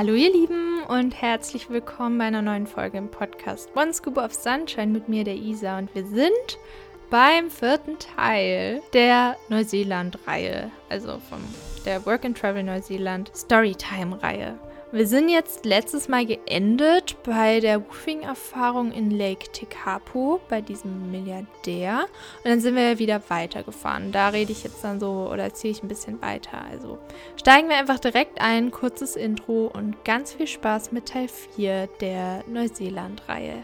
Hallo ihr Lieben und herzlich willkommen bei einer neuen Folge im Podcast One Scoop of Sunshine mit mir, der Isa. Und wir sind beim vierten Teil der Neuseeland-Reihe, also von der Work and Travel Neuseeland Storytime-Reihe. Wir sind jetzt letztes Mal geendet bei der Woofing-Erfahrung in Lake Tekapo, bei diesem Milliardär. Und dann sind wir wieder weitergefahren. Da rede ich jetzt dann so oder erzähle ich ein bisschen weiter. Also steigen wir einfach direkt ein, kurzes Intro und ganz viel Spaß mit Teil 4 der Neuseeland-Reihe.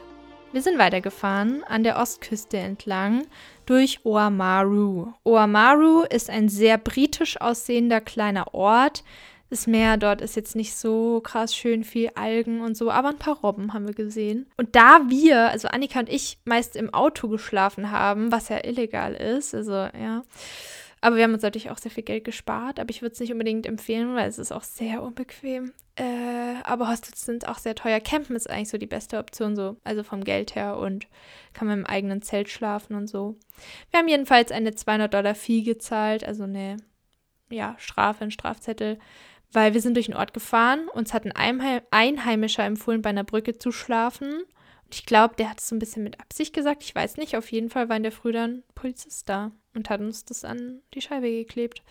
Wir sind weitergefahren an der Ostküste entlang durch Oamaru. Oamaru ist ein sehr britisch aussehender kleiner Ort das Meer dort ist jetzt nicht so krass schön, viel Algen und so, aber ein paar Robben haben wir gesehen. Und da wir, also Annika und ich, meist im Auto geschlafen haben, was ja illegal ist, also ja. Aber wir haben uns natürlich auch sehr viel Geld gespart, aber ich würde es nicht unbedingt empfehlen, weil es ist auch sehr unbequem. Äh, aber Hostels sind auch sehr teuer. Campen ist eigentlich so die beste Option, so, also vom Geld her und kann man im eigenen Zelt schlafen und so. Wir haben jedenfalls eine 200 Dollar Fee gezahlt, also eine ja, Strafe, ein Strafzettel weil wir sind durch den Ort gefahren. Uns hat ein Einheimischer empfohlen, bei einer Brücke zu schlafen. Und ich glaube, der hat es so ein bisschen mit Absicht gesagt. Ich weiß nicht. Auf jeden Fall war in der Früh dann Polizist da und hat uns das an die Scheibe geklebt.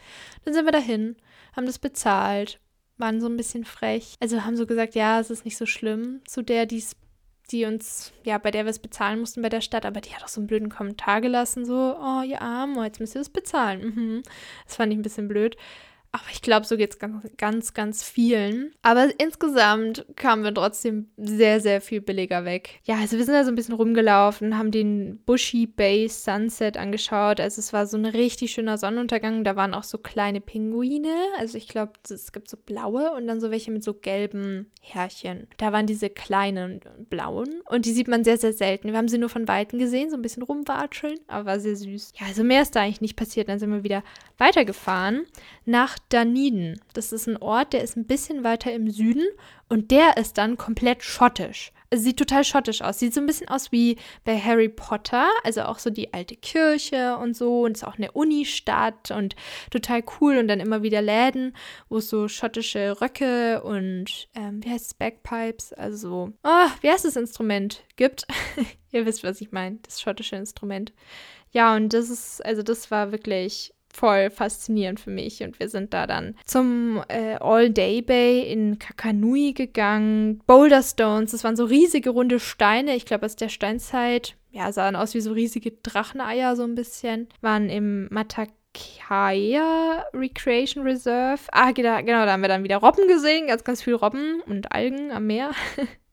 Dann sind wir dahin, haben das bezahlt, waren so ein bisschen frech. Also haben so gesagt, ja, es ist nicht so schlimm. Zu der, die's, die uns, ja, bei der wir es bezahlen mussten bei der Stadt, aber die hat auch so einen blöden Kommentar gelassen, so, oh, ihr Arm, oh, jetzt müsst ihr das bezahlen. Mhm. Das fand ich ein bisschen blöd. Aber ich glaube, so geht es ganz, ganz, ganz vielen. Aber insgesamt kamen wir trotzdem sehr, sehr viel billiger weg. Ja, also wir sind da so ein bisschen rumgelaufen, haben den Bushy Bay Sunset angeschaut. Also es war so ein richtig schöner Sonnenuntergang. Da waren auch so kleine Pinguine. Also ich glaube, es gibt so blaue und dann so welche mit so gelben Härchen. Da waren diese kleinen blauen und die sieht man sehr, sehr selten. Wir haben sie nur von Weitem gesehen, so ein bisschen rumwatscheln, aber war sehr süß. Ja, also mehr ist da eigentlich nicht passiert. Dann sind wir wieder weitergefahren nach Dunedin. Das ist ein Ort, der ist ein bisschen weiter im Süden und der ist dann komplett schottisch. Also sieht total schottisch aus. Sieht so ein bisschen aus wie bei Harry Potter, also auch so die alte Kirche und so. Und ist auch eine Unistadt und total cool. Und dann immer wieder Läden, wo es so schottische Röcke und, ähm, wie heißt es, Bagpipes, also so, oh, wie heißt das Instrument, gibt. Ihr wisst, was ich meine, das schottische Instrument. Ja, und das ist, also das war wirklich voll faszinierend für mich. Und wir sind da dann zum äh, All-Day Bay in Kakanui gegangen. Boulder Stones, das waren so riesige runde Steine. Ich glaube, aus der Steinzeit, ja, sahen aus wie so riesige Dracheneier so ein bisschen. Waren im Matakaya Recreation Reserve. Ah, genau, da haben wir dann wieder Robben gesehen, ganz, ganz viele Robben und Algen am Meer.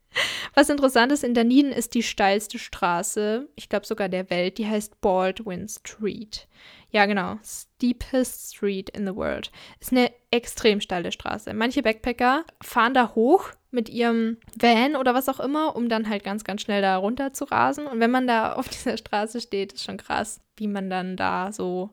Was interessant ist, in Dunedin ist die steilste Straße, ich glaube sogar der Welt, die heißt Baldwin Street. Ja, genau. Steepest Street in the World. Ist eine extrem steile Straße. Manche Backpacker fahren da hoch mit ihrem Van oder was auch immer, um dann halt ganz, ganz schnell da runter zu rasen. Und wenn man da auf dieser Straße steht, ist schon krass, wie man dann da so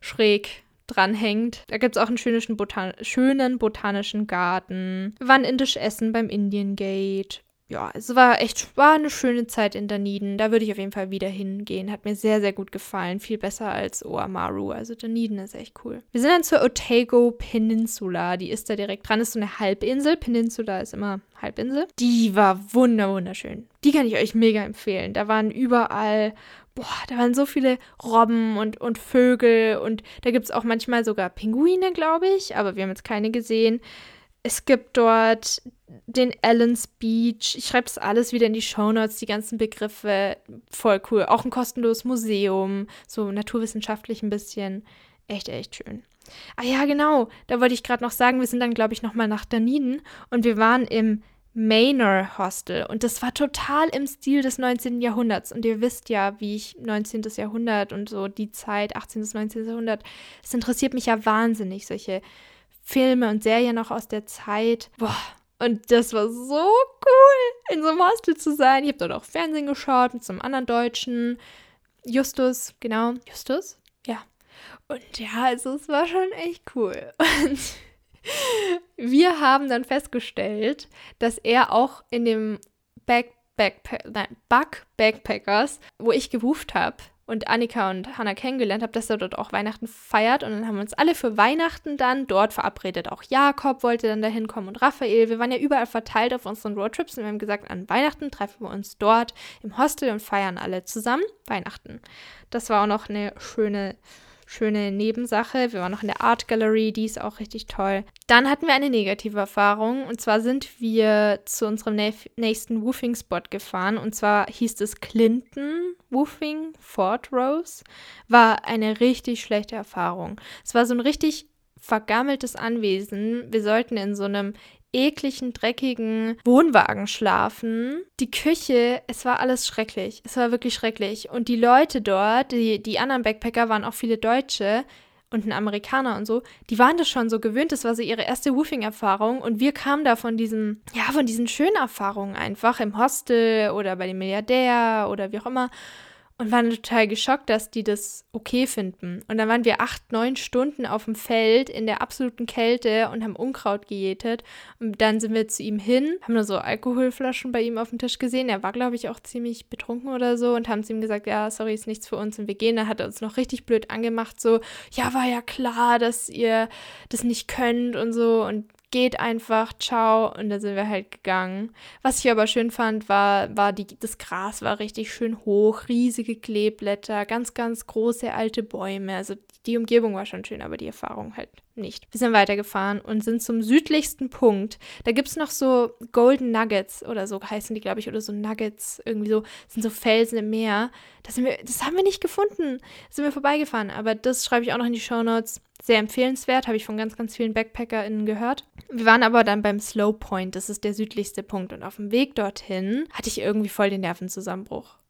schräg dranhängt. Da gibt es auch einen schönen, Botan schönen botanischen Garten. Wir waren indisch essen beim Indian Gate ja, es war echt, war eine schöne Zeit in Dunedin. Da würde ich auf jeden Fall wieder hingehen. Hat mir sehr, sehr gut gefallen. Viel besser als Oamaru. Also Dunedin ist echt cool. Wir sind dann zur Otago Peninsula. Die ist da direkt dran. Ist so eine Halbinsel. Peninsula ist immer Halbinsel. Die war wunder, wunderschön. Die kann ich euch mega empfehlen. Da waren überall boah, da waren so viele Robben und, und Vögel und da gibt es auch manchmal sogar Pinguine, glaube ich, aber wir haben jetzt keine gesehen. Es gibt dort den Allen's Beach. Ich schreibe das alles wieder in die Shownotes, die ganzen Begriffe. Voll cool. Auch ein kostenloses Museum, so naturwissenschaftlich ein bisschen. Echt, echt schön. Ah ja, genau. Da wollte ich gerade noch sagen, wir sind dann, glaube ich, nochmal nach Dunedin und wir waren im Manor Hostel und das war total im Stil des 19. Jahrhunderts. Und ihr wisst ja, wie ich 19. Jahrhundert und so die Zeit, 18. bis 19. Jahrhundert, es interessiert mich ja wahnsinnig, solche Filme und Serien noch aus der Zeit. Boah, und das war so cool, in so einem Hostel zu sein. Ich habe dort auch Fernsehen geschaut mit so einem anderen Deutschen. Justus, genau. Justus? Ja. Und ja, also es war schon echt cool. Und wir haben dann festgestellt, dass er auch in dem Back Backpack, nein, Bug Backpackers, wo ich gewuft habe, und Annika und Hannah kennengelernt habe, dass er dort auch Weihnachten feiert. Und dann haben wir uns alle für Weihnachten dann dort verabredet. Auch Jakob wollte dann dahin kommen und Raphael. Wir waren ja überall verteilt auf unseren Roadtrips und wir haben gesagt, an Weihnachten treffen wir uns dort im Hostel und feiern alle zusammen Weihnachten. Das war auch noch eine schöne schöne Nebensache. Wir waren noch in der Art Gallery, die ist auch richtig toll. Dann hatten wir eine negative Erfahrung und zwar sind wir zu unserem nächsten Woofing-Spot gefahren und zwar hieß es Clinton Woofing Fort Rose. War eine richtig schlechte Erfahrung. Es war so ein richtig vergammeltes Anwesen. Wir sollten in so einem ekligen, dreckigen Wohnwagen schlafen. Die Küche, es war alles schrecklich. Es war wirklich schrecklich. Und die Leute dort, die, die anderen Backpacker waren auch viele Deutsche und ein Amerikaner und so, die waren das schon so gewöhnt. Das war so ihre erste Woofing-Erfahrung. Und wir kamen da von diesen, ja, von diesen schönen Erfahrungen einfach im Hostel oder bei dem Milliardär oder wie auch immer und waren total geschockt, dass die das okay finden. Und dann waren wir acht, neun Stunden auf dem Feld in der absoluten Kälte und haben Unkraut gejätet. Und dann sind wir zu ihm hin, haben nur so Alkoholflaschen bei ihm auf dem Tisch gesehen. Er war, glaube ich, auch ziemlich betrunken oder so und haben zu ihm gesagt, ja, sorry, ist nichts für uns und wir gehen. Dann hat er uns noch richtig blöd angemacht, so, ja, war ja klar, dass ihr das nicht könnt und so. Und geht einfach, ciao. Und dann sind wir halt gegangen. Was ich aber schön fand, war, war die, das Gras war richtig schön hoch, riesige Kleeblätter, ganz, ganz große alte Bäume. Also die Umgebung war schon schön, aber die Erfahrung halt nicht. Wir sind weitergefahren und sind zum südlichsten Punkt. Da gibt es noch so Golden Nuggets oder so heißen die, glaube ich, oder so Nuggets, irgendwie so, sind so Felsen im Meer. Das, wir, das haben wir nicht gefunden. Da sind wir vorbeigefahren, aber das schreibe ich auch noch in die Show Notes. Sehr empfehlenswert, habe ich von ganz, ganz vielen BackpackerInnen gehört. Wir waren aber dann beim Slow Point, das ist der südlichste Punkt. Und auf dem Weg dorthin hatte ich irgendwie voll den Nervenzusammenbruch.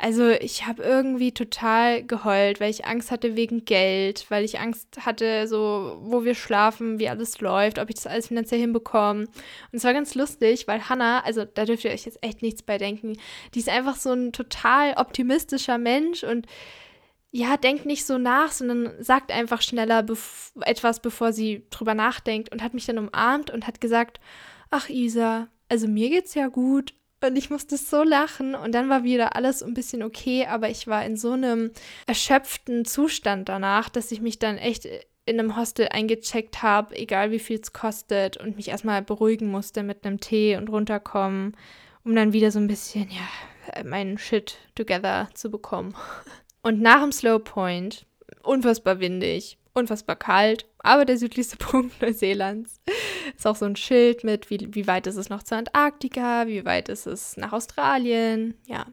Also ich habe irgendwie total geheult, weil ich Angst hatte wegen Geld, weil ich Angst hatte, so wo wir schlafen, wie alles läuft, ob ich das alles finanziell hinbekomme. Und es war ganz lustig, weil Hannah, also da dürft ihr euch jetzt echt nichts bei denken, die ist einfach so ein total optimistischer Mensch und ja, denkt nicht so nach, sondern sagt einfach schneller bef etwas, bevor sie drüber nachdenkt und hat mich dann umarmt und hat gesagt, ach Isa, also mir geht's ja gut und ich musste so lachen und dann war wieder alles ein bisschen okay, aber ich war in so einem erschöpften Zustand danach, dass ich mich dann echt in einem Hostel eingecheckt habe, egal wie viel es kostet und mich erstmal beruhigen musste mit einem Tee und runterkommen, um dann wieder so ein bisschen, ja, meinen Shit together zu bekommen. Und nach dem Slow Point, unfassbar windig, unfassbar kalt, aber der südlichste Punkt Neuseelands. Ist auch so ein Schild mit, wie, wie weit ist es noch zur Antarktika, wie weit ist es nach Australien. Ja,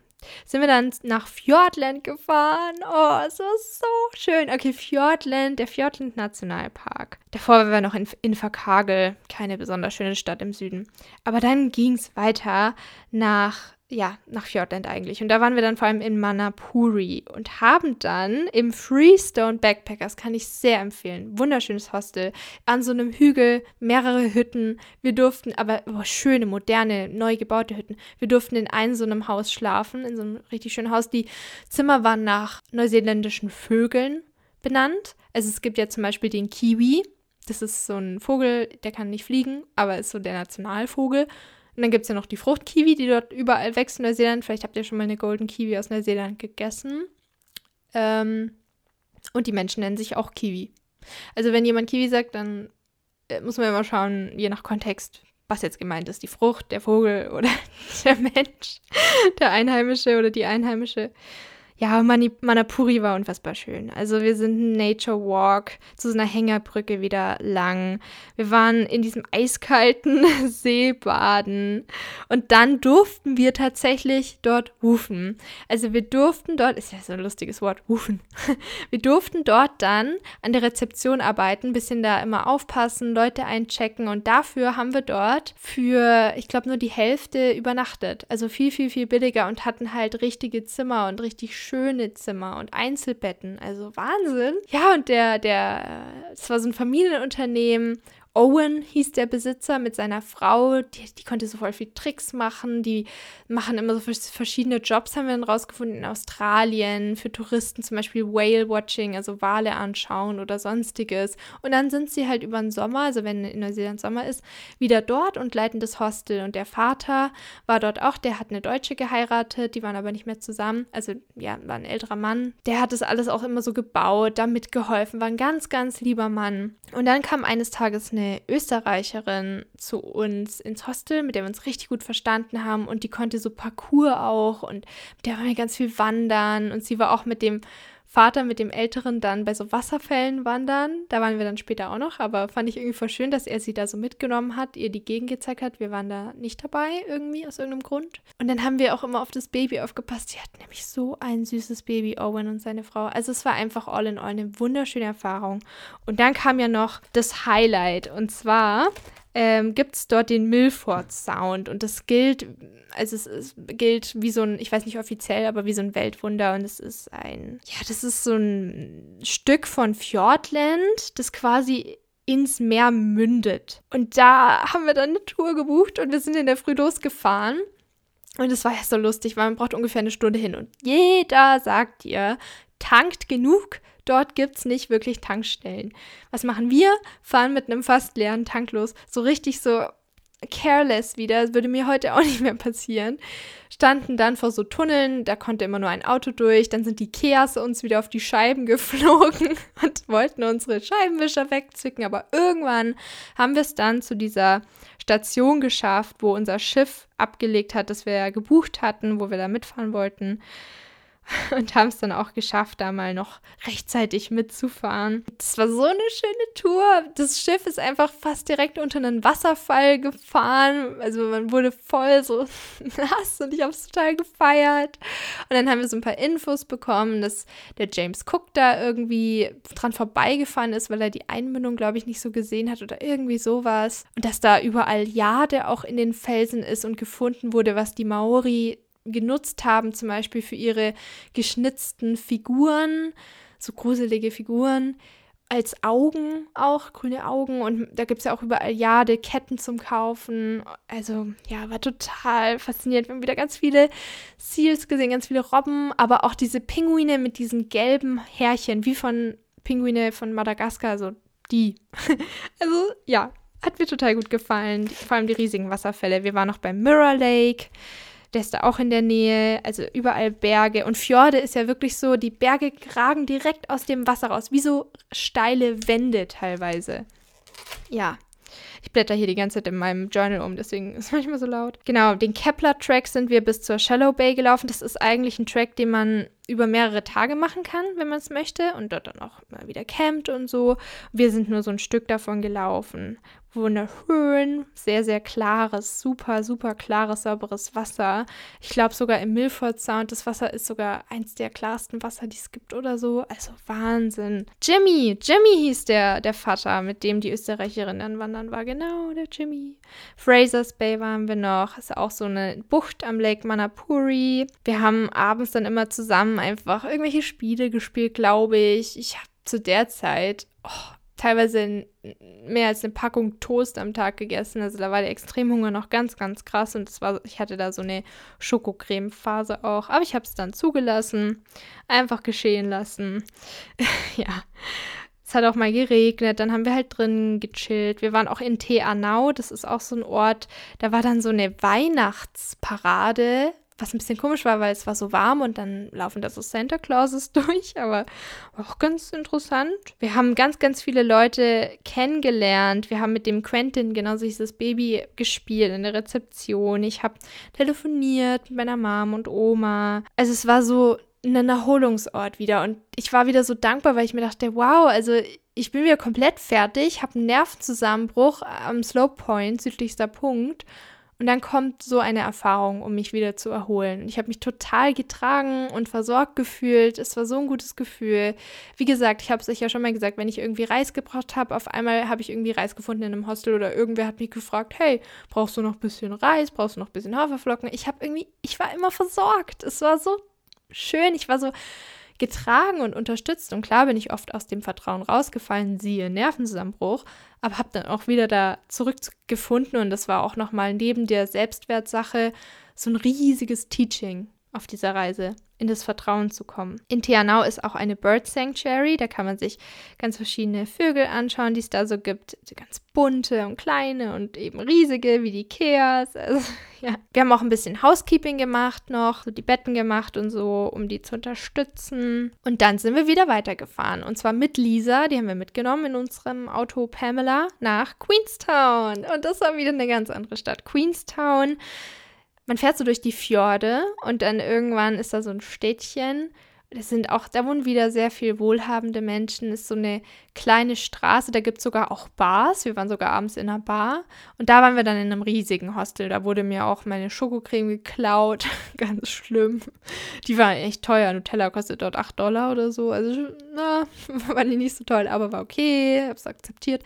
sind wir dann nach Fjordland gefahren. Oh, es war so schön. Okay, Fjordland, der Fjordland Nationalpark. Davor waren wir noch in Inverkagel, keine besonders schöne Stadt im Süden. Aber dann ging es weiter nach ja, nach Fjordland eigentlich. Und da waren wir dann vor allem in Manapuri und haben dann im Freestone Backpackers, kann ich sehr empfehlen, wunderschönes Hostel, an so einem Hügel, mehrere Hütten. Wir durften, aber oh, schöne, moderne, neu gebaute Hütten. Wir durften in einem so einem Haus schlafen, in so einem richtig schönen Haus. Die Zimmer waren nach neuseeländischen Vögeln benannt. Also es gibt ja zum Beispiel den Kiwi. Das ist so ein Vogel, der kann nicht fliegen, aber ist so der Nationalvogel. Und dann gibt es ja noch die Fruchtkiwi, die dort überall wächst in Neuseeland. Vielleicht habt ihr schon mal eine Golden Kiwi aus Neuseeland gegessen. Ähm, und die Menschen nennen sich auch Kiwi. Also wenn jemand Kiwi sagt, dann äh, muss man immer schauen, je nach Kontext, was jetzt gemeint ist. Die Frucht, der Vogel oder der Mensch, der Einheimische oder die Einheimische. Ja, Mani Manapuri war unfassbar schön. Also wir sind einen Nature Walk zu so einer Hängerbrücke wieder lang. Wir waren in diesem eiskalten See baden und dann durften wir tatsächlich dort rufen. Also wir durften dort, ist ja so ein lustiges Wort, rufen. Wir durften dort dann an der Rezeption arbeiten, bisschen da immer aufpassen, Leute einchecken und dafür haben wir dort für, ich glaube, nur die Hälfte übernachtet. Also viel, viel, viel billiger und hatten halt richtige Zimmer und richtig schöne Zimmer und Einzelbetten. Also Wahnsinn. Ja, und der, der, es war so ein Familienunternehmen Owen hieß der Besitzer mit seiner Frau, die, die konnte so voll viel Tricks machen, die machen immer so verschiedene Jobs, haben wir dann rausgefunden, in Australien, für Touristen zum Beispiel Whale-Watching, also Wale anschauen oder sonstiges. Und dann sind sie halt über den Sommer, also wenn in Neuseeland Sommer ist, wieder dort und leiten das Hostel. Und der Vater war dort auch, der hat eine Deutsche geheiratet, die waren aber nicht mehr zusammen, also ja, war ein älterer Mann. Der hat das alles auch immer so gebaut, damit geholfen, war ein ganz, ganz lieber Mann. Und dann kam eines Tages eine eine Österreicherin zu uns ins Hostel, mit der wir uns richtig gut verstanden haben und die konnte so Parcours auch und mit der waren wir ganz viel wandern und sie war auch mit dem Vater mit dem Älteren dann bei so Wasserfällen wandern. Da waren wir dann später auch noch, aber fand ich irgendwie voll schön, dass er sie da so mitgenommen hat, ihr die Gegend gezeigt hat. Wir waren da nicht dabei irgendwie aus irgendeinem Grund. Und dann haben wir auch immer auf das Baby aufgepasst. Die hatten nämlich so ein süßes Baby, Owen und seine Frau. Also es war einfach all in all eine wunderschöne Erfahrung. Und dann kam ja noch das Highlight und zwar ähm, gibt es dort den Milford Sound und das gilt, also es, es, gilt wie so ein, ich weiß nicht offiziell, aber wie so ein Weltwunder und es ist ein, ja, das ist so ein Stück von Fjordland, das quasi ins Meer mündet. Und da haben wir dann eine Tour gebucht und wir sind in der Früh losgefahren. Und es war ja so lustig, weil man braucht ungefähr eine Stunde hin. Und jeder sagt dir, tankt genug, Dort gibt es nicht wirklich Tankstellen. Was machen wir? Fahren mit einem fast leeren Tank los. So richtig so careless wieder, das würde mir heute auch nicht mehr passieren. Standen dann vor so Tunneln, da konnte immer nur ein Auto durch, dann sind die Keas uns wieder auf die Scheiben geflogen und wollten unsere Scheibenwischer wegzwicken, aber irgendwann haben wir es dann zu dieser Station geschafft, wo unser Schiff abgelegt hat, das wir gebucht hatten, wo wir da mitfahren wollten. und haben es dann auch geschafft, da mal noch rechtzeitig mitzufahren. Das war so eine schöne Tour. Das Schiff ist einfach fast direkt unter einen Wasserfall gefahren. Also man wurde voll so nass und ich habe es total gefeiert. Und dann haben wir so ein paar Infos bekommen, dass der James Cook da irgendwie dran vorbeigefahren ist, weil er die Einmündung, glaube ich, nicht so gesehen hat oder irgendwie sowas. Und dass da überall Jade auch in den Felsen ist und gefunden wurde, was die Maori genutzt haben, zum Beispiel für ihre geschnitzten Figuren, so gruselige Figuren, als Augen auch, grüne Augen. Und da gibt es ja auch überall Jade, Ketten zum Kaufen. Also ja, war total faszinierend. Wir haben wieder ganz viele Seals gesehen, ganz viele Robben, aber auch diese Pinguine mit diesen gelben Härchen, wie von Pinguine von Madagaskar, also die. also ja, hat mir total gut gefallen. Vor allem die riesigen Wasserfälle. Wir waren noch beim Mirror Lake der ist da auch in der Nähe, also überall Berge. Und Fjorde ist ja wirklich so, die Berge ragen direkt aus dem Wasser raus, wie so steile Wände teilweise. Ja. Ich blätter hier die ganze Zeit in meinem Journal um, deswegen ist es manchmal so laut. Genau, den Kepler-Track sind wir bis zur Shallow Bay gelaufen. Das ist eigentlich ein Track, den man über mehrere Tage machen kann, wenn man es möchte und dort dann auch mal wieder campt und so. Wir sind nur so ein Stück davon gelaufen, wunderschön, sehr, sehr klares, super, super klares, sauberes Wasser. Ich glaube sogar im Milford Sound, das Wasser ist sogar eins der klarsten Wasser, die es gibt oder so. Also Wahnsinn. Jimmy, Jimmy hieß der, der Vater, mit dem die Österreicherin dann wandern war. Genau, der Jimmy. Fraser's Bay waren wir noch. Ist auch so eine Bucht am Lake Manapuri. Wir haben abends dann immer zusammen einfach irgendwelche Spiele gespielt, glaube ich. Ich habe zu der Zeit, oh, teilweise mehr als eine Packung Toast am Tag gegessen. Also da war der Extremhunger noch ganz, ganz krass und war, ich hatte da so eine Schokocreme-Phase auch. Aber ich habe es dann zugelassen, einfach geschehen lassen. ja. Hat auch mal geregnet, dann haben wir halt drin gechillt. Wir waren auch in Te Anau, das ist auch so ein Ort, da war dann so eine Weihnachtsparade was ein bisschen komisch war, weil es war so warm und dann laufen da so Santa Clauses durch, aber auch ganz interessant. Wir haben ganz, ganz viele Leute kennengelernt. Wir haben mit dem Quentin, genauso hieß das Baby, gespielt in der Rezeption. Ich habe telefoniert mit meiner Mom und Oma. Also es war so ein Erholungsort wieder und ich war wieder so dankbar, weil ich mir dachte, wow, also ich bin wieder komplett fertig, habe einen Nervenzusammenbruch am Slope Point, südlichster Punkt und dann kommt so eine Erfahrung, um mich wieder zu erholen. Ich habe mich total getragen und versorgt gefühlt. Es war so ein gutes Gefühl. Wie gesagt, ich habe es euch ja schon mal gesagt, wenn ich irgendwie Reis gebraucht habe, auf einmal habe ich irgendwie Reis gefunden in einem Hostel oder irgendwer hat mich gefragt, hey, brauchst du noch ein bisschen Reis? Brauchst du noch ein bisschen Haferflocken? Ich habe irgendwie, ich war immer versorgt. Es war so schön. Ich war so getragen und unterstützt. Und klar bin ich oft aus dem Vertrauen rausgefallen, siehe Nervenzusammenbruch, aber habe dann auch wieder da zurückgefunden und das war auch nochmal neben der Selbstwertsache so ein riesiges Teaching auf dieser Reise in das Vertrauen zu kommen. In Tianau ist auch eine Bird Sanctuary, da kann man sich ganz verschiedene Vögel anschauen, die es da so gibt, ganz bunte und kleine und eben riesige wie die Keas. Also, ja. Wir haben auch ein bisschen Housekeeping gemacht noch, so die Betten gemacht und so, um die zu unterstützen. Und dann sind wir wieder weitergefahren und zwar mit Lisa, die haben wir mitgenommen in unserem Auto Pamela nach Queenstown und das war wieder eine ganz andere Stadt. Queenstown man fährt so durch die Fjorde und dann irgendwann ist da so ein Städtchen. Das sind auch, da wohnen wieder sehr viel wohlhabende Menschen. Ist so eine kleine Straße, da gibt es sogar auch Bars. Wir waren sogar abends in einer Bar. Und da waren wir dann in einem riesigen Hostel. Da wurde mir auch meine Schokocreme geklaut. Ganz schlimm. Die war echt teuer. Nutella kostet dort 8 Dollar oder so. Also, na, war die nicht so toll, aber war okay. Hab's akzeptiert.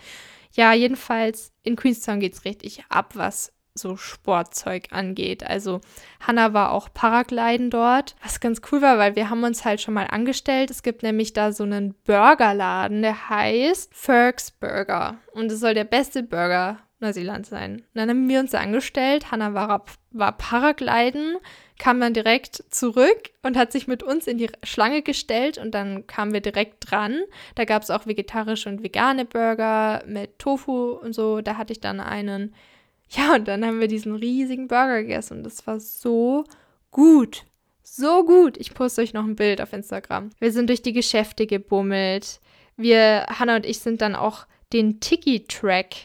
Ja, jedenfalls in Queenstown geht es richtig ab, was so Sportzeug angeht. Also Hannah war auch Paragliden dort, was ganz cool war, weil wir haben uns halt schon mal angestellt. Es gibt nämlich da so einen Burgerladen, der heißt Fergs Burger und es soll der beste Burger Neuseeland sein. Und dann haben wir uns angestellt. Hannah war, war Paragliden, kam dann direkt zurück und hat sich mit uns in die Schlange gestellt und dann kamen wir direkt dran. Da gab es auch vegetarische und vegane Burger mit Tofu und so. Da hatte ich dann einen ja, und dann haben wir diesen riesigen Burger gegessen und das war so gut. So gut. Ich poste euch noch ein Bild auf Instagram. Wir sind durch die Geschäfte gebummelt. Wir, Hannah und ich, sind dann auch den Tiki-Track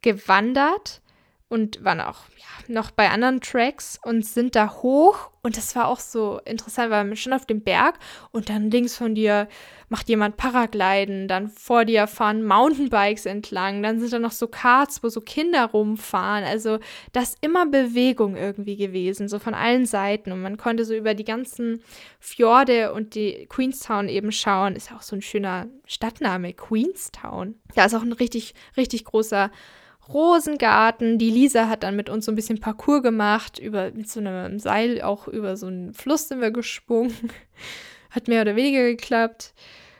gewandert und waren auch ja, noch bei anderen Tracks und sind da hoch. Und das war auch so interessant, weil wir schon auf dem Berg und dann links von dir macht jemand Paragliden, dann vor dir fahren Mountainbikes entlang, dann sind da noch so Karts, wo so Kinder rumfahren. Also da ist immer Bewegung irgendwie gewesen, so von allen Seiten. Und man konnte so über die ganzen Fjorde und die Queenstown eben schauen. Ist ja auch so ein schöner Stadtname, Queenstown. Da ist auch ein richtig, richtig großer Rosengarten. Die Lisa hat dann mit uns so ein bisschen Parcours gemacht, über, mit so einem Seil auch über so einen Fluss sind wir gesprungen. Hat mehr oder weniger geklappt.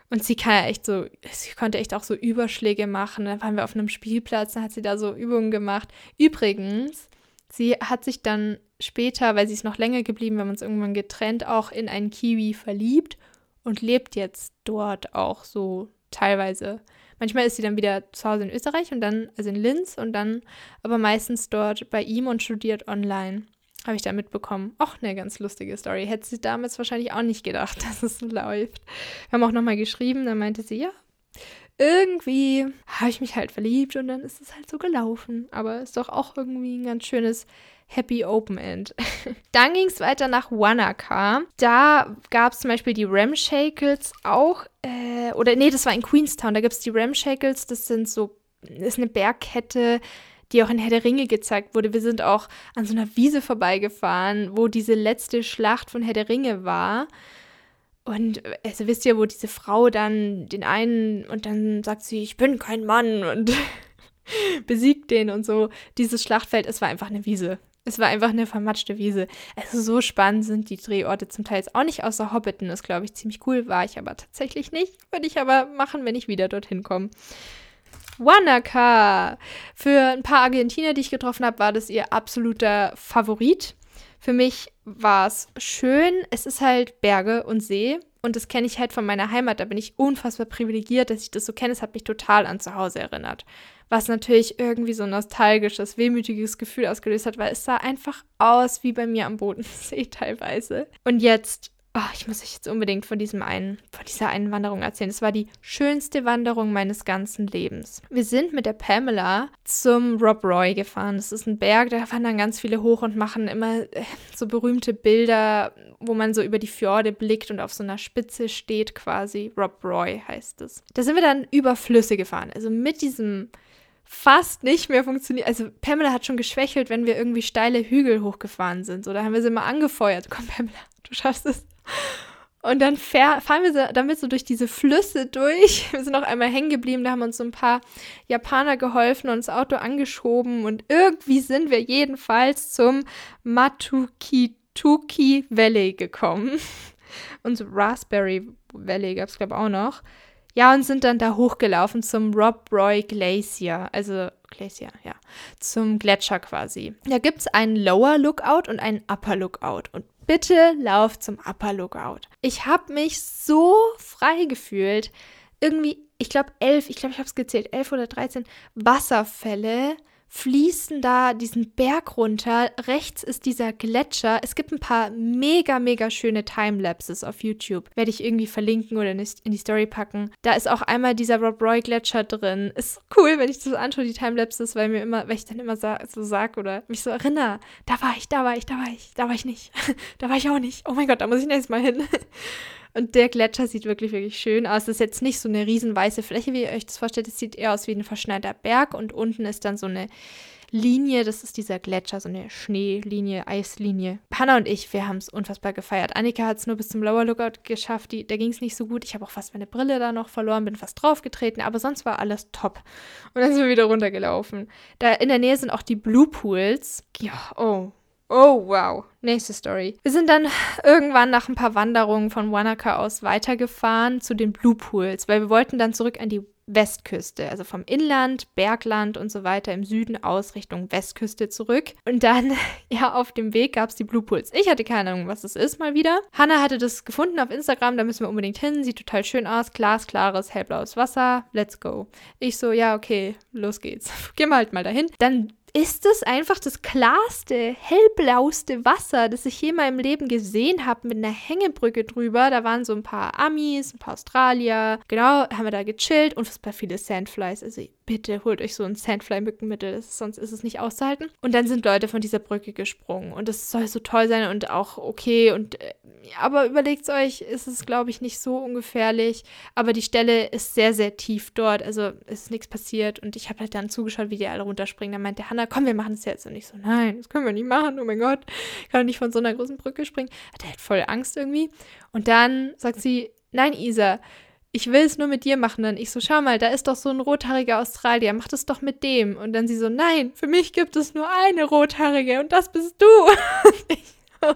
Und sie kann ja echt so, sie konnte echt auch so Überschläge machen. Dann waren wir auf einem Spielplatz, dann hat sie da so Übungen gemacht. Übrigens, sie hat sich dann später, weil sie ist noch länger geblieben, wir haben uns irgendwann getrennt, auch in einen Kiwi verliebt und lebt jetzt dort auch so teilweise. Manchmal ist sie dann wieder zu Hause in Österreich und dann, also in Linz und dann aber meistens dort bei ihm und studiert online. Habe ich da mitbekommen. Auch eine ganz lustige Story. Hätte sie damals wahrscheinlich auch nicht gedacht, dass es so läuft. Wir haben auch nochmal geschrieben, dann meinte sie, ja, irgendwie habe ich mich halt verliebt und dann ist es halt so gelaufen. Aber ist doch auch irgendwie ein ganz schönes Happy Open End. Dann ging es weiter nach Wanaka. Da gab es zum Beispiel die Ramshakles auch. Äh, oder nee, das war in Queenstown. Da gibt es die Ramshakles. Das sind so, ist eine Bergkette, die auch in Herr der Ringe gezeigt wurde. Wir sind auch an so einer Wiese vorbeigefahren, wo diese letzte Schlacht von Herr der Ringe war. Und also wisst ihr, wo diese Frau dann den einen und dann sagt sie, ich bin kein Mann und besiegt den und so. Dieses Schlachtfeld, es war einfach eine Wiese. Es war einfach eine vermatschte Wiese. Also so spannend sind die Drehorte zum Teil auch nicht, außer Hobbiton ist, glaube ich, ziemlich cool. War ich aber tatsächlich nicht. Würde ich aber machen, wenn ich wieder dorthin komme. Wanaka. Für ein paar Argentiner, die ich getroffen habe, war das ihr absoluter Favorit. Für mich war es schön. Es ist halt Berge und See. Und das kenne ich halt von meiner Heimat. Da bin ich unfassbar privilegiert, dass ich das so kenne. Es hat mich total an zu Hause erinnert was natürlich irgendwie so ein nostalgisches, wehmütiges Gefühl ausgelöst hat, weil es sah einfach aus wie bei mir am Bodensee teilweise. Und jetzt Oh, ich muss euch jetzt unbedingt von diesem einen, von dieser einen Wanderung erzählen. Es war die schönste Wanderung meines ganzen Lebens. Wir sind mit der Pamela zum Rob Roy gefahren. Das ist ein Berg, da wandern ganz viele hoch und machen immer äh, so berühmte Bilder, wo man so über die Fjorde blickt und auf so einer Spitze steht quasi. Rob Roy heißt es. Da sind wir dann über Flüsse gefahren. Also mit diesem fast nicht mehr funktioniert. Also Pamela hat schon geschwächelt, wenn wir irgendwie steile Hügel hochgefahren sind. So, da haben wir sie mal angefeuert. Komm, Pamela, du schaffst es. Und dann fahren wir damit so durch diese Flüsse durch. Wir sind noch einmal hängen geblieben, da haben uns so ein paar Japaner geholfen und das Auto angeschoben. Und irgendwie sind wir jedenfalls zum Matukituki Valley gekommen. und Raspberry Valley gab es, glaube ich, auch noch. Ja, und sind dann da hochgelaufen zum Rob Roy Glacier. Also Glacier, ja. Zum Gletscher quasi. Da gibt es einen Lower Lookout und einen Upper Lookout. Und bitte lauf zum Upper Lookout. Ich habe mich so frei gefühlt. Irgendwie, ich glaube, elf, ich glaube, ich habe es gezählt, elf oder dreizehn Wasserfälle fließen da diesen Berg runter. Rechts ist dieser Gletscher. Es gibt ein paar mega, mega schöne Timelapses auf YouTube. Werde ich irgendwie verlinken oder in die Story packen. Da ist auch einmal dieser Rob Roy Gletscher drin. Ist cool, wenn ich das anschaue, die Timelapses, weil mir immer, weil ich dann immer so sag oder mich so erinnere. Da war ich, da war ich, da war ich, da war ich nicht. da war ich auch nicht. Oh mein Gott, da muss ich nächstes Mal hin. Und der Gletscher sieht wirklich, wirklich schön aus. Es ist jetzt nicht so eine riesen weiße Fläche, wie ihr euch das vorstellt. Es sieht eher aus wie ein verschneiter Berg und unten ist dann so eine Linie, das ist dieser Gletscher, so eine Schneelinie, Eislinie. Hanna und ich, wir haben es unfassbar gefeiert. Annika hat es nur bis zum Lower Lookout geschafft, die, da ging es nicht so gut. Ich habe auch fast meine Brille da noch verloren, bin fast draufgetreten, aber sonst war alles top. Und dann sind wir wieder runtergelaufen. Da in der Nähe sind auch die Blue Pools. Ja, oh, Oh, wow. Nächste Story. Wir sind dann irgendwann nach ein paar Wanderungen von Wanaka aus weitergefahren zu den Blue Pools, weil wir wollten dann zurück an die Westküste, also vom Inland, Bergland und so weiter im Süden aus Richtung Westküste zurück. Und dann, ja, auf dem Weg gab es die Blue Pools. Ich hatte keine Ahnung, was das ist, mal wieder. Hanna hatte das gefunden auf Instagram, da müssen wir unbedingt hin. Sieht total schön aus, glasklares, hellblaues Wasser. Let's go. Ich so, ja, okay, los geht's. Gehen wir halt mal dahin. Dann ist es einfach das klarste, hellblauste Wasser, das ich je in meinem Leben gesehen habe, mit einer Hängebrücke drüber. Da waren so ein paar Amis, ein paar Australier. Genau, haben wir da gechillt. Unfassbar viele Sandflies. Also bitte holt euch so ein Sandfly-Mückenmittel, sonst ist es nicht auszuhalten. Und dann sind Leute von dieser Brücke gesprungen. Und es soll so toll sein und auch okay. Und äh, aber überlegt euch, ist es, glaube ich, nicht so ungefährlich. Aber die Stelle ist sehr, sehr tief dort. Also ist nichts passiert. Und ich habe halt dann zugeschaut, wie die alle runterspringen. Dann meinte Hannah, komm, wir machen das jetzt. Und ich so, nein, das können wir nicht machen. Oh mein Gott, ich kann nicht von so einer großen Brücke springen. Hat er halt voll Angst irgendwie. Und dann sagt sie, nein, Isa, ich will es nur mit dir machen. Dann ich so, schau mal, da ist doch so ein rothaariger Australier, mach das doch mit dem. Und dann sie so, nein, für mich gibt es nur eine rothaarige und das bist du.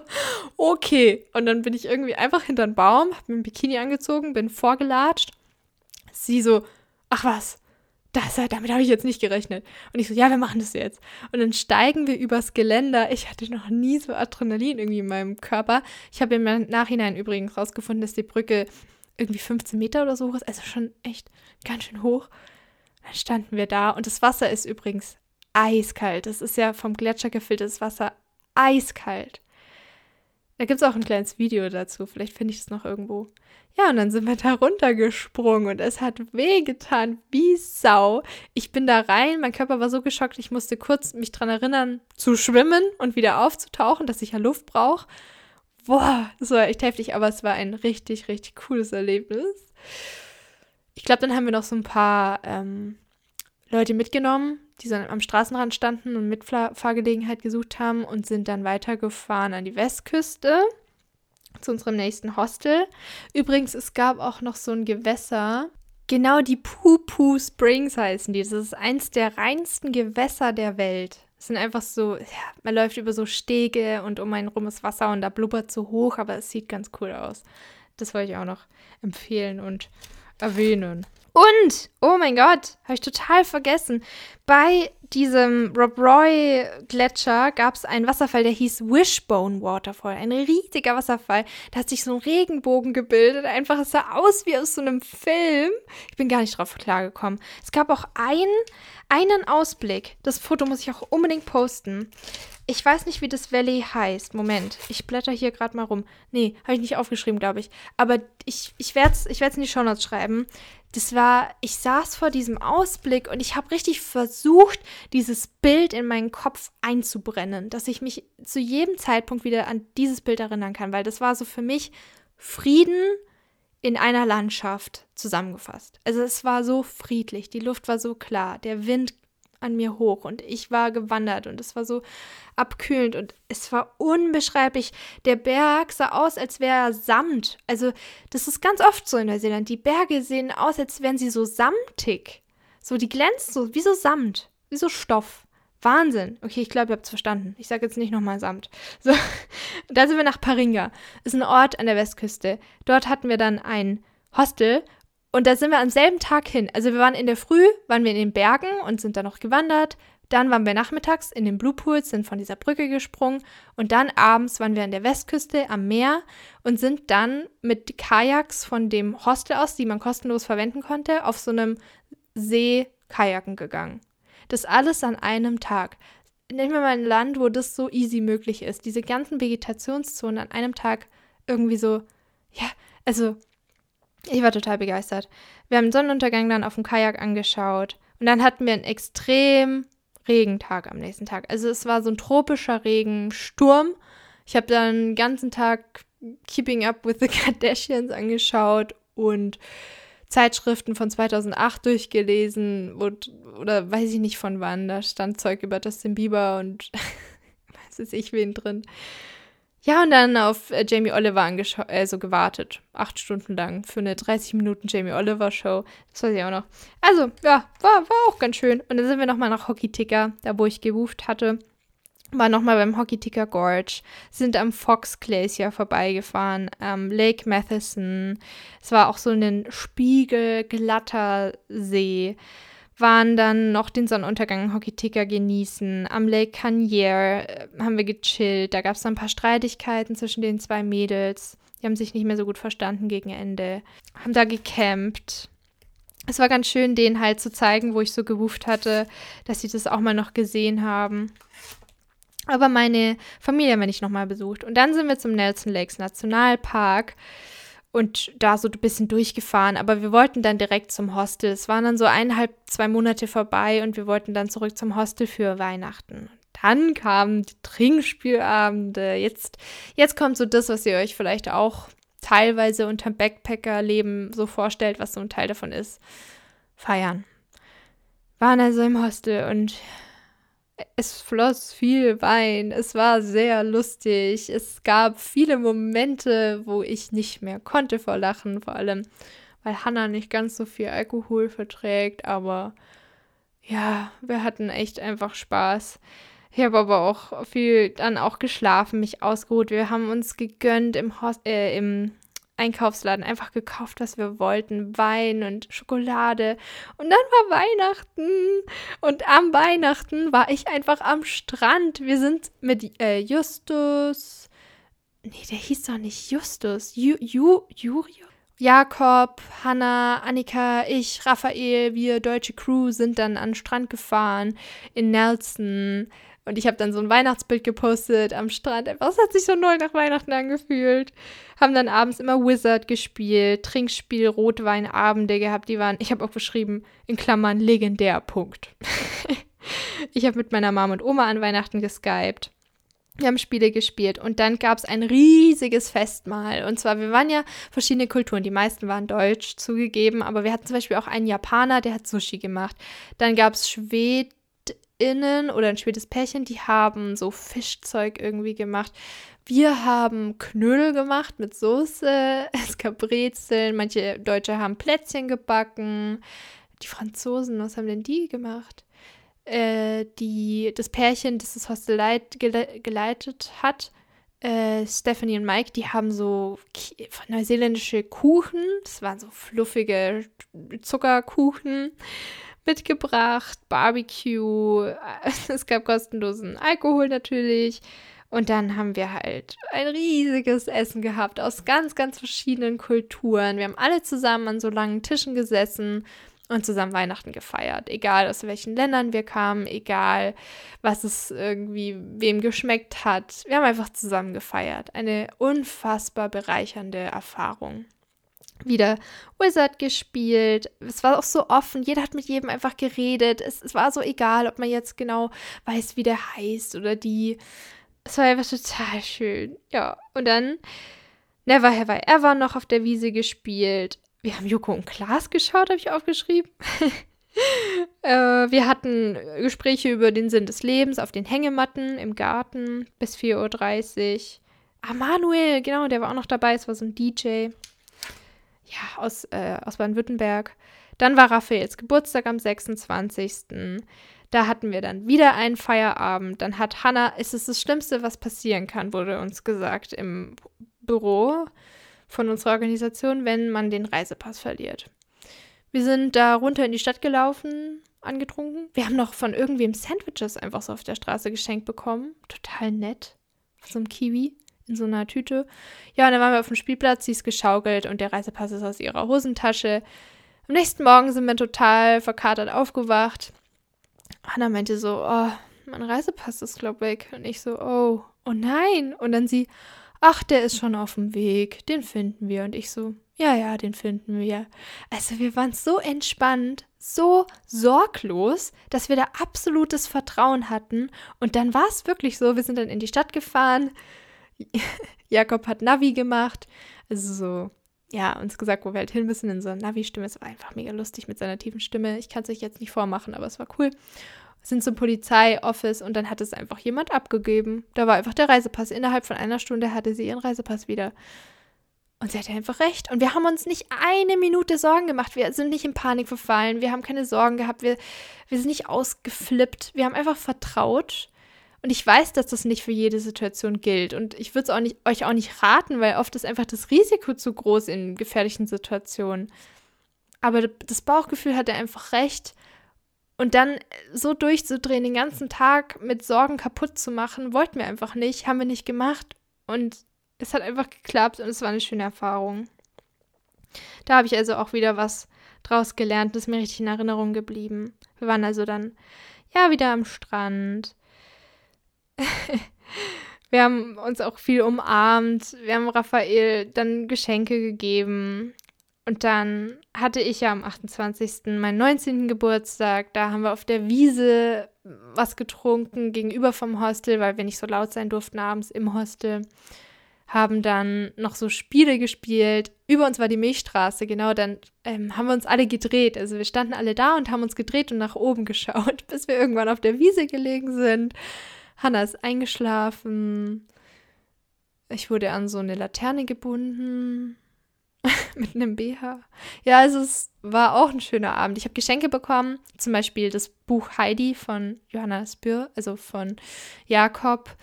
okay. Und dann bin ich irgendwie einfach hinter den Baum, hab mir ein Bikini angezogen, bin vorgelatscht. Sie so, ach was, das, damit habe ich jetzt nicht gerechnet. Und ich so, ja, wir machen das jetzt. Und dann steigen wir übers Geländer. Ich hatte noch nie so Adrenalin irgendwie in meinem Körper. Ich habe im Nachhinein übrigens rausgefunden, dass die Brücke irgendwie 15 Meter oder so hoch ist. Also schon echt ganz schön hoch. Dann standen wir da und das Wasser ist übrigens eiskalt. Das ist ja vom Gletscher gefiltertes Wasser eiskalt. Da gibt es auch ein kleines Video dazu. Vielleicht finde ich es noch irgendwo. Ja, und dann sind wir da runtergesprungen und es hat wehgetan, wie Sau. Ich bin da rein, mein Körper war so geschockt, ich musste kurz mich dran erinnern, zu schwimmen und wieder aufzutauchen, dass ich ja Luft brauche. Boah, das war echt heftig, aber es war ein richtig, richtig cooles Erlebnis. Ich glaube, dann haben wir noch so ein paar ähm, Leute mitgenommen, die so am Straßenrand standen und Mitfahrgelegenheit gesucht haben und sind dann weitergefahren an die Westküste zu unserem nächsten Hostel. Übrigens, es gab auch noch so ein Gewässer. Genau die Poo-Poo Springs heißen die. Das ist eins der reinsten Gewässer der Welt. Es sind einfach so, ja, man läuft über so Stege und um einen rum Wasser und da blubbert so hoch, aber es sieht ganz cool aus. Das wollte ich auch noch empfehlen und erwähnen. Und, oh mein Gott, habe ich total vergessen. Bei diesem Rob Roy Gletscher gab es einen Wasserfall, der hieß Wishbone Waterfall. Ein riesiger Wasserfall. Da hat sich so ein Regenbogen gebildet. Einfach, es sah aus wie aus so einem Film. Ich bin gar nicht drauf klargekommen. Es gab auch einen, einen Ausblick. Das Foto muss ich auch unbedingt posten. Ich weiß nicht, wie das Valley heißt. Moment, ich blätter hier gerade mal rum. Nee, habe ich nicht aufgeschrieben, glaube ich. Aber ich, ich werde es ich in die Shownotes schreiben. Das war, ich saß vor diesem Ausblick und ich habe richtig versucht, dieses Bild in meinen Kopf einzubrennen, dass ich mich zu jedem Zeitpunkt wieder an dieses Bild erinnern kann, weil das war so für mich Frieden in einer Landschaft zusammengefasst. Also es war so friedlich, die Luft war so klar, der Wind an mir hoch und ich war gewandert und es war so abkühlend und es war unbeschreiblich. Der Berg sah aus, als wäre er Samt. Also, das ist ganz oft so in Neuseeland. Die Berge sehen aus, als wären sie so samtig. So, die glänzen so, wie so Samt, wie so Stoff. Wahnsinn. Okay, ich glaube, ihr habt es verstanden. Ich sage jetzt nicht nochmal Samt. So, da sind wir nach Paringa. Ist ein Ort an der Westküste. Dort hatten wir dann ein Hostel und da sind wir am selben Tag hin. Also wir waren in der Früh, waren wir in den Bergen und sind dann noch gewandert. Dann waren wir nachmittags in den Blue Pools, sind von dieser Brücke gesprungen und dann abends waren wir an der Westküste am Meer und sind dann mit Kajaks von dem Hostel aus, die man kostenlos verwenden konnte, auf so einem See kajaken gegangen. Das alles an einem Tag. Nehmen wir mal ein Land, wo das so easy möglich ist. Diese ganzen Vegetationszonen an einem Tag irgendwie so, ja, also ich war total begeistert. Wir haben den Sonnenuntergang dann auf dem Kajak angeschaut und dann hatten wir einen extrem Regentag am nächsten Tag. Also es war so ein tropischer Regensturm. Ich habe dann den ganzen Tag Keeping Up with the Kardashians angeschaut und Zeitschriften von 2008 durchgelesen und, oder weiß ich nicht von wann. Da stand Zeug über Justin Bieber und weiß ich wen drin. Ja, und dann auf äh, Jamie Oliver also gewartet. Acht Stunden lang für eine 30 Minuten Jamie Oliver Show. Das weiß ich auch noch. Also, ja, war, war auch ganz schön. Und dann sind wir nochmal nach Hockey Ticker, da wo ich gewuft hatte. War nochmal beim Hockey Ticker Gorge. Sind am Fox Glacier vorbeigefahren. Am Lake Matheson. Es war auch so ein spiegelglatter See waren dann noch den Sonnenuntergang Hokitika genießen. Am Lake Canier äh, haben wir gechillt. Da gab es ein paar Streitigkeiten zwischen den zwei Mädels. Die haben sich nicht mehr so gut verstanden gegen Ende. Haben da gecampt. Es war ganz schön, denen halt zu zeigen, wo ich so gewuft hatte, dass sie das auch mal noch gesehen haben. Aber meine Familie haben wir nicht nochmal besucht. Und dann sind wir zum Nelson Lakes Nationalpark und da so ein bisschen durchgefahren. Aber wir wollten dann direkt zum Hostel. Es waren dann so eineinhalb, zwei Monate vorbei und wir wollten dann zurück zum Hostel für Weihnachten. Dann kamen die Trinkspielabende. Jetzt, jetzt kommt so das, was ihr euch vielleicht auch teilweise unter Backpacker-Leben so vorstellt, was so ein Teil davon ist. Feiern. Waren also im Hostel und es floss viel Wein, es war sehr lustig, es gab viele Momente, wo ich nicht mehr konnte vor Lachen, vor allem weil Hannah nicht ganz so viel Alkohol verträgt, aber ja, wir hatten echt einfach Spaß. Ich habe aber auch viel dann auch geschlafen, mich ausgeruht. Wir haben uns gegönnt im, Host äh, im Einkaufsladen einfach gekauft, was wir wollten. Wein und Schokolade. Und dann war Weihnachten. Und am Weihnachten war ich einfach am Strand. Wir sind mit äh, Justus. Nee, der hieß doch nicht Justus. Ju, Ju, Jurio? Jakob, Hanna, Annika, ich, Raphael, wir deutsche Crew sind dann an den Strand gefahren in Nelson. Und ich habe dann so ein Weihnachtsbild gepostet am Strand. Es hat sich so neu nach Weihnachten angefühlt. Haben dann abends immer Wizard gespielt, Trinkspiel, Rotweinabende gehabt. Die waren, ich habe auch beschrieben, in Klammern legendär, Punkt. ich habe mit meiner Mom und Oma an Weihnachten geskypt. Wir haben Spiele gespielt und dann gab es ein riesiges Festmahl. Und zwar, wir waren ja verschiedene Kulturen. Die meisten waren deutsch zugegeben, aber wir hatten zum Beispiel auch einen Japaner, der hat Sushi gemacht. Dann gab es Schweden Innen oder ein schwedes Pärchen, die haben so Fischzeug irgendwie gemacht. Wir haben Knödel gemacht mit Soße, es gab Brezeln, manche Deutsche haben Plätzchen gebacken. Die Franzosen, was haben denn die gemacht? Äh, die, das Pärchen, das das Hostel leit, gele, geleitet hat, äh, Stephanie und Mike, die haben so neuseeländische Kuchen, das waren so fluffige Zuckerkuchen mitgebracht, Barbecue, es gab kostenlosen Alkohol natürlich. Und dann haben wir halt ein riesiges Essen gehabt aus ganz, ganz verschiedenen Kulturen. Wir haben alle zusammen an so langen Tischen gesessen und zusammen Weihnachten gefeiert. Egal aus welchen Ländern wir kamen, egal was es irgendwie wem geschmeckt hat. Wir haben einfach zusammen gefeiert. Eine unfassbar bereichernde Erfahrung wieder Wizard gespielt. Es war auch so offen. Jeder hat mit jedem einfach geredet. Es, es, war so egal, ob man jetzt genau weiß, wie der heißt oder die. Es war einfach total schön. Ja, und dann Never Have I Ever noch auf der Wiese gespielt. Wir haben Joko und Klaas geschaut, habe ich aufgeschrieben. äh, wir hatten Gespräche über den Sinn des Lebens auf den Hängematten im Garten bis 4.30 Uhr. Ah, Manuel, genau, der war auch noch dabei. Es war so ein DJ ja, aus, äh, aus Baden-Württemberg. Dann war Raphaels Geburtstag am 26. Da hatten wir dann wieder einen Feierabend. Dann hat Hannah, es ist das Schlimmste, was passieren kann, wurde uns gesagt im Büro von unserer Organisation, wenn man den Reisepass verliert. Wir sind da runter in die Stadt gelaufen, angetrunken. Wir haben noch von irgendwem Sandwiches einfach so auf der Straße geschenkt bekommen. Total nett. So einem Kiwi in so einer Tüte. Ja, und dann waren wir auf dem Spielplatz, sie ist geschaukelt und der Reisepass ist aus ihrer Hosentasche. Am nächsten Morgen sind wir total verkatert aufgewacht. Hanna meinte so, oh, mein Reisepass ist, glaub weg. Und ich so, oh, oh nein. Und dann sie, ach, der ist schon auf dem Weg, den finden wir. Und ich so, ja, ja, den finden wir. Also wir waren so entspannt, so sorglos, dass wir da absolutes Vertrauen hatten. Und dann war es wirklich so, wir sind dann in die Stadt gefahren. Jakob hat Navi gemacht. Also so, ja, uns gesagt, wo wir halt hin müssen in so einer Navi-Stimme. Es war einfach mega lustig mit seiner tiefen Stimme. Ich kann es euch jetzt nicht vormachen, aber es war cool. Wir sind zum Polizei-Office und dann hat es einfach jemand abgegeben. Da war einfach der Reisepass. Innerhalb von einer Stunde hatte sie ihren Reisepass wieder. Und sie hatte einfach recht. Und wir haben uns nicht eine Minute Sorgen gemacht. Wir sind nicht in Panik verfallen. Wir haben keine Sorgen gehabt. Wir, wir sind nicht ausgeflippt. Wir haben einfach vertraut. Und ich weiß, dass das nicht für jede Situation gilt. Und ich würde es euch auch nicht raten, weil oft ist einfach das Risiko zu groß in gefährlichen Situationen. Aber das Bauchgefühl hatte einfach recht. Und dann so durchzudrehen, den ganzen Tag mit Sorgen kaputt zu machen, wollten wir einfach nicht, haben wir nicht gemacht. Und es hat einfach geklappt und es war eine schöne Erfahrung. Da habe ich also auch wieder was draus gelernt, das ist mir richtig in Erinnerung geblieben. Wir waren also dann ja wieder am Strand. wir haben uns auch viel umarmt. Wir haben Raphael dann Geschenke gegeben. Und dann hatte ich ja am 28. meinen 19. Geburtstag. Da haben wir auf der Wiese was getrunken gegenüber vom Hostel, weil wir nicht so laut sein durften abends im Hostel haben dann noch so Spiele gespielt. Über uns war die Milchstraße, genau. Dann ähm, haben wir uns alle gedreht. Also wir standen alle da und haben uns gedreht und nach oben geschaut, bis wir irgendwann auf der Wiese gelegen sind. Hanna ist eingeschlafen. Ich wurde an so eine Laterne gebunden. mit einem BH. Ja, also es war auch ein schöner Abend. Ich habe Geschenke bekommen, zum Beispiel das Buch Heidi von Johanna Spür, also von Jakob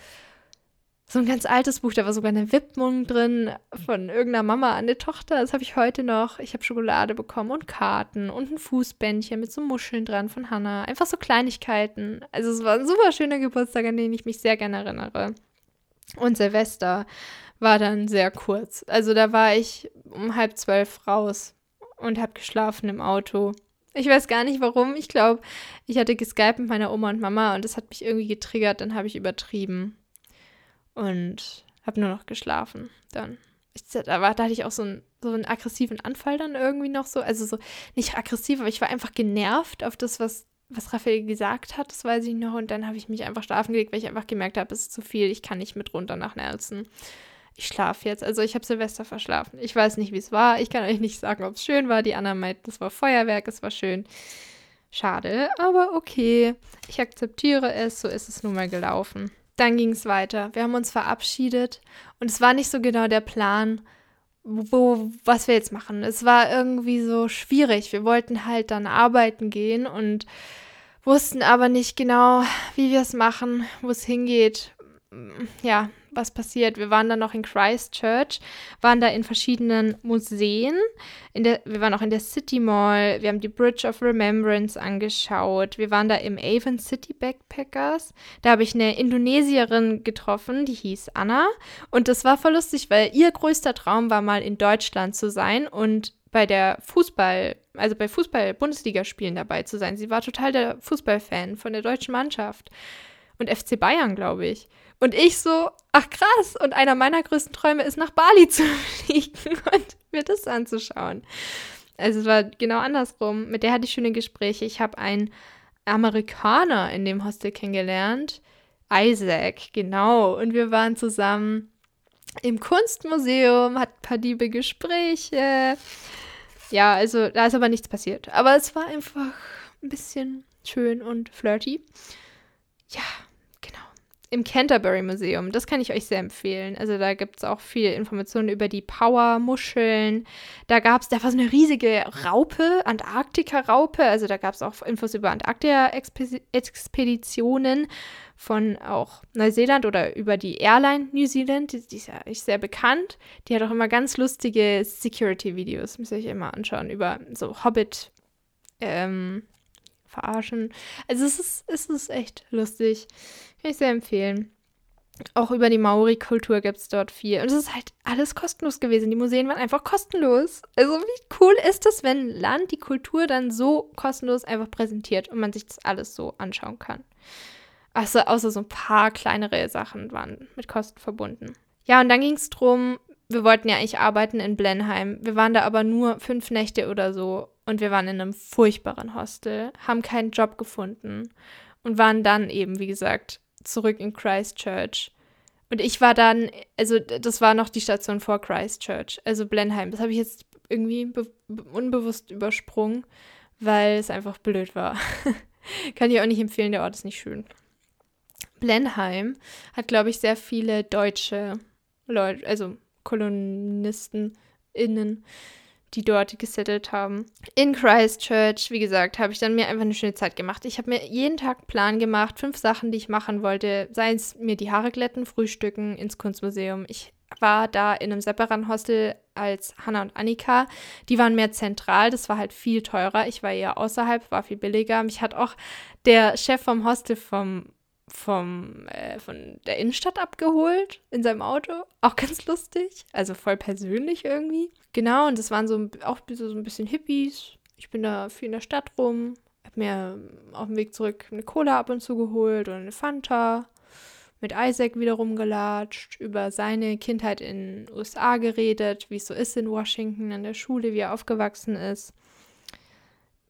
so ein ganz altes Buch, da war sogar eine Widmung drin von irgendeiner Mama an eine Tochter. Das habe ich heute noch. Ich habe Schokolade bekommen und Karten und ein Fußbändchen mit so Muscheln dran von Hannah. Einfach so Kleinigkeiten. Also es war ein super schöner Geburtstag, an den ich mich sehr gerne erinnere. Und Silvester war dann sehr kurz. Also da war ich um halb zwölf raus und habe geschlafen im Auto. Ich weiß gar nicht warum. Ich glaube, ich hatte geskypt mit meiner Oma und Mama und das hat mich irgendwie getriggert. Dann habe ich übertrieben und habe nur noch geschlafen. Dann. Ich, da, war, da hatte ich auch so, ein, so einen aggressiven Anfall dann irgendwie noch so. Also so nicht aggressiv, aber ich war einfach genervt auf das, was, was Raphael gesagt hat. Das weiß ich noch. Und dann habe ich mich einfach schlafen gelegt, weil ich einfach gemerkt habe, es ist zu viel. Ich kann nicht mit runter nach Nelson. Ich schlafe jetzt. Also ich habe Silvester verschlafen. Ich weiß nicht, wie es war. Ich kann euch nicht sagen, ob es schön war. Die anderen meinten, das war Feuerwerk, es war schön. Schade, aber okay. Ich akzeptiere es, so ist es nun mal gelaufen dann ging es weiter. Wir haben uns verabschiedet und es war nicht so genau der Plan, wo, was wir jetzt machen. Es war irgendwie so schwierig. Wir wollten halt dann arbeiten gehen und wussten aber nicht genau, wie wir es machen, wo es hingeht. Ja, was passiert. Wir waren dann noch in Christchurch, waren da in verschiedenen Museen. In der, wir waren auch in der City Mall, wir haben die Bridge of Remembrance angeschaut. Wir waren da im Avon City Backpackers. Da habe ich eine Indonesierin getroffen, die hieß Anna. Und das war voll lustig, weil ihr größter Traum war mal in Deutschland zu sein und bei der Fußball, also bei Fußball-Bundesligaspielen dabei zu sein. Sie war total der Fußballfan von der deutschen Mannschaft und FC Bayern, glaube ich. Und ich so, ach krass, und einer meiner größten Träume ist, nach Bali zu fliegen und mir das anzuschauen. Also es war genau andersrum. Mit der hatte ich schöne Gespräche. Ich habe einen Amerikaner in dem Hostel kennengelernt. Isaac, genau. Und wir waren zusammen im Kunstmuseum, hatten ein paar liebe Gespräche. Ja, also da ist aber nichts passiert. Aber es war einfach ein bisschen schön und flirty. Ja, im Canterbury Museum. Das kann ich euch sehr empfehlen. Also da gibt es auch viel Informationen über die Power-Muscheln. Da gab es, da war so eine riesige Raupe, Antarktika-Raupe. Also da gab es auch Infos über Antarktika-Expeditionen von auch Neuseeland oder über die Airline New Zealand. Die, die ist ja echt sehr bekannt. Die hat auch immer ganz lustige Security-Videos. Müsst ihr euch immer anschauen über so Hobbit. Ähm, verarschen. Also es ist, es ist echt lustig. Kann ich sehr empfehlen. Auch über die Maori-Kultur gibt es dort viel. Und es ist halt alles kostenlos gewesen. Die Museen waren einfach kostenlos. Also wie cool ist das, wenn Land die Kultur dann so kostenlos einfach präsentiert und man sich das alles so anschauen kann. Also außer so ein paar kleinere Sachen waren mit Kosten verbunden. Ja, und dann ging es darum, wir wollten ja eigentlich arbeiten in Blenheim. Wir waren da aber nur fünf Nächte oder so und wir waren in einem furchtbaren Hostel, haben keinen Job gefunden und waren dann eben, wie gesagt, zurück in Christchurch. Und ich war dann, also das war noch die Station vor Christchurch, also Blenheim. Das habe ich jetzt irgendwie unbewusst übersprungen, weil es einfach blöd war. Kann ich auch nicht empfehlen, der Ort ist nicht schön. Blenheim hat, glaube ich, sehr viele deutsche Leute, also KolonistInnen, die dort gesettelt haben. In Christchurch, wie gesagt, habe ich dann mir einfach eine schöne Zeit gemacht. Ich habe mir jeden Tag einen Plan gemacht, fünf Sachen, die ich machen wollte. Sei es mir die Haare glätten, frühstücken, ins Kunstmuseum. Ich war da in einem separaten Hostel als Hannah und Annika. Die waren mehr zentral, das war halt viel teurer. Ich war eher außerhalb, war viel billiger. Mich hat auch der Chef vom Hostel vom vom, äh, von der Innenstadt abgeholt in seinem Auto. Auch ganz lustig. Also voll persönlich irgendwie. Genau, und das waren so auch so ein bisschen Hippies. Ich bin da viel in der Stadt rum. Hab mir auf dem Weg zurück eine Cola ab und zu geholt oder eine Fanta. Mit Isaac wieder rumgelatscht, über seine Kindheit in den USA geredet, wie es so ist in Washington, an der Schule, wie er aufgewachsen ist.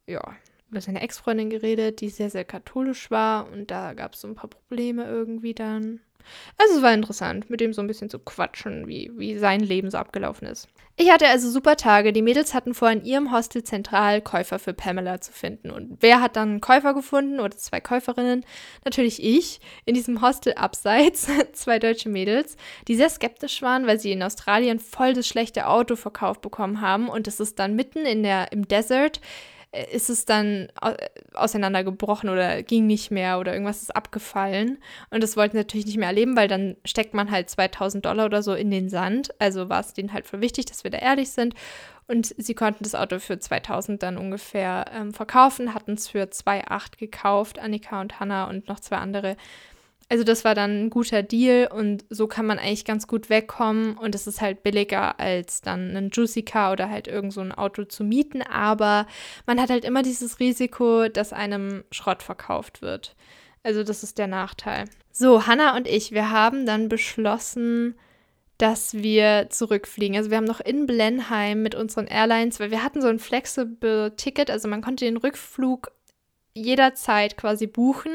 Ja, über seine Ex-Freundin geredet, die sehr, sehr katholisch war und da gab es so ein paar Probleme irgendwie dann. Also es war interessant, mit dem so ein bisschen zu quatschen, wie, wie sein Leben so abgelaufen ist. Ich hatte also super Tage. Die Mädels hatten vor, in ihrem Hostel zentral Käufer für Pamela zu finden. Und wer hat dann einen Käufer gefunden oder zwei Käuferinnen? Natürlich ich. In diesem Hostel abseits zwei deutsche Mädels, die sehr skeptisch waren, weil sie in Australien voll das schlechte Auto verkauft bekommen haben. Und es ist dann mitten in der, im Desert ist es dann auseinandergebrochen oder ging nicht mehr oder irgendwas ist abgefallen. Und das wollten sie natürlich nicht mehr erleben, weil dann steckt man halt 2000 Dollar oder so in den Sand. Also war es denen halt voll wichtig, dass wir da ehrlich sind. Und sie konnten das Auto für 2000 dann ungefähr ähm, verkaufen, hatten es für 2,8 gekauft, Annika und Hannah und noch zwei andere. Also das war dann ein guter Deal und so kann man eigentlich ganz gut wegkommen und es ist halt billiger als dann ein Juicy Car oder halt irgend so ein Auto zu mieten, aber man hat halt immer dieses Risiko, dass einem Schrott verkauft wird. Also das ist der Nachteil. So, Hannah und ich, wir haben dann beschlossen, dass wir zurückfliegen. Also wir haben noch in Blenheim mit unseren Airlines, weil wir hatten so ein flexible Ticket, also man konnte den Rückflug jederzeit quasi buchen,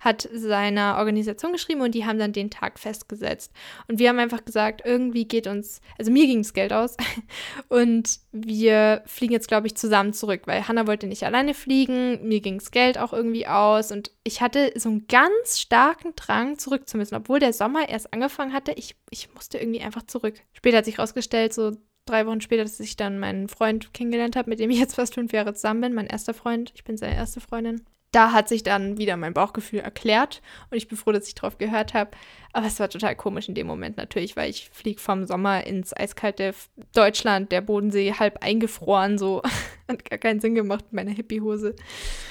hat seiner Organisation geschrieben und die haben dann den Tag festgesetzt. Und wir haben einfach gesagt, irgendwie geht uns, also mir ging das Geld aus und wir fliegen jetzt, glaube ich, zusammen zurück, weil Hannah wollte nicht alleine fliegen, mir ging das Geld auch irgendwie aus und ich hatte so einen ganz starken Drang zurück obwohl der Sommer erst angefangen hatte, ich, ich musste irgendwie einfach zurück. Später hat sich herausgestellt, so drei Wochen später, dass ich dann meinen Freund kennengelernt habe, mit dem ich jetzt fast fünf Jahre zusammen bin, mein erster Freund. Ich bin seine erste Freundin. Da hat sich dann wieder mein Bauchgefühl erklärt und ich bin froh, dass ich drauf gehört habe. Aber es war total komisch in dem Moment natürlich, weil ich fliege vom Sommer ins eiskalte Deutschland, der Bodensee halb eingefroren, so. Hat gar keinen Sinn gemacht mit meiner Hippie-Hose.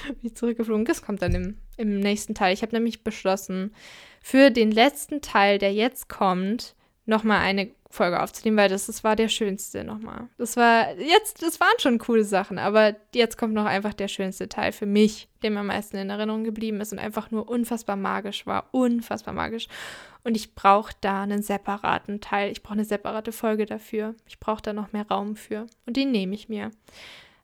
Bin ich zurückgeflogen. Das kommt dann im, im nächsten Teil. Ich habe nämlich beschlossen, für den letzten Teil, der jetzt kommt, nochmal eine Folge aufzunehmen, weil das, das war der schönste nochmal. Das war, jetzt, das waren schon coole Sachen, aber jetzt kommt noch einfach der schönste Teil für mich, der mir am meisten in Erinnerung geblieben ist und einfach nur unfassbar magisch war. Unfassbar magisch. Und ich brauche da einen separaten Teil. Ich brauche eine separate Folge dafür. Ich brauche da noch mehr Raum für. Und den nehme ich mir.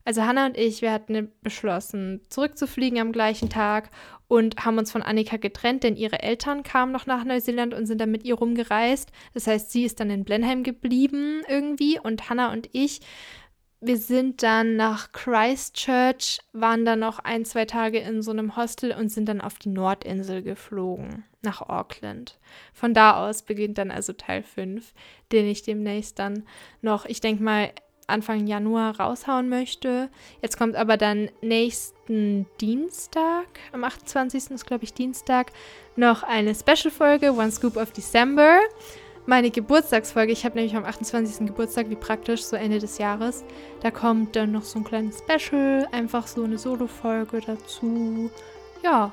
Also Hannah und ich, wir hatten beschlossen, zurückzufliegen am gleichen Tag und haben uns von Annika getrennt, denn ihre Eltern kamen noch nach Neuseeland und sind dann mit ihr rumgereist. Das heißt, sie ist dann in Blenheim geblieben irgendwie und Hannah und ich wir sind dann nach Christchurch, waren dann noch ein, zwei Tage in so einem Hostel und sind dann auf die Nordinsel geflogen, nach Auckland. Von da aus beginnt dann also Teil 5, den ich demnächst dann noch, ich denke mal, Anfang Januar raushauen möchte. Jetzt kommt aber dann nächsten Dienstag, am 28. ist glaube ich Dienstag, noch eine Special-Folge, One Scoop of December meine Geburtstagsfolge. Ich habe nämlich am 28. Geburtstag, wie praktisch, so Ende des Jahres. Da kommt dann noch so ein kleines Special, einfach so eine Solo-Folge dazu. Ja,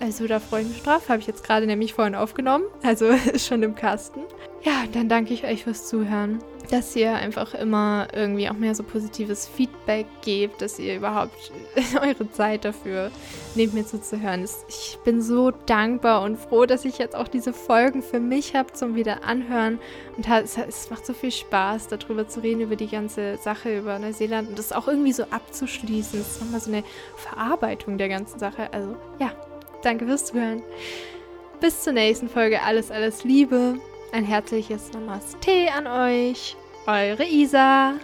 also da freue ich mich drauf. Habe ich jetzt gerade nämlich vorhin aufgenommen. Also ist schon im Kasten. Ja, dann danke ich euch fürs Zuhören. Dass ihr einfach immer irgendwie auch mehr so positives Feedback gebt, dass ihr überhaupt eure Zeit dafür nehmt, mir zuzuhören. Ich bin so dankbar und froh, dass ich jetzt auch diese Folgen für mich habe zum wieder anhören. Und es macht so viel Spaß, darüber zu reden, über die ganze Sache, über Neuseeland und das auch irgendwie so abzuschließen. Das ist nochmal so eine Verarbeitung der ganzen Sache. Also ja, Danke fürs Zuhören. Bis zur nächsten Folge. Alles, alles Liebe. Ein herzliches Namaste an euch. Eure Isa.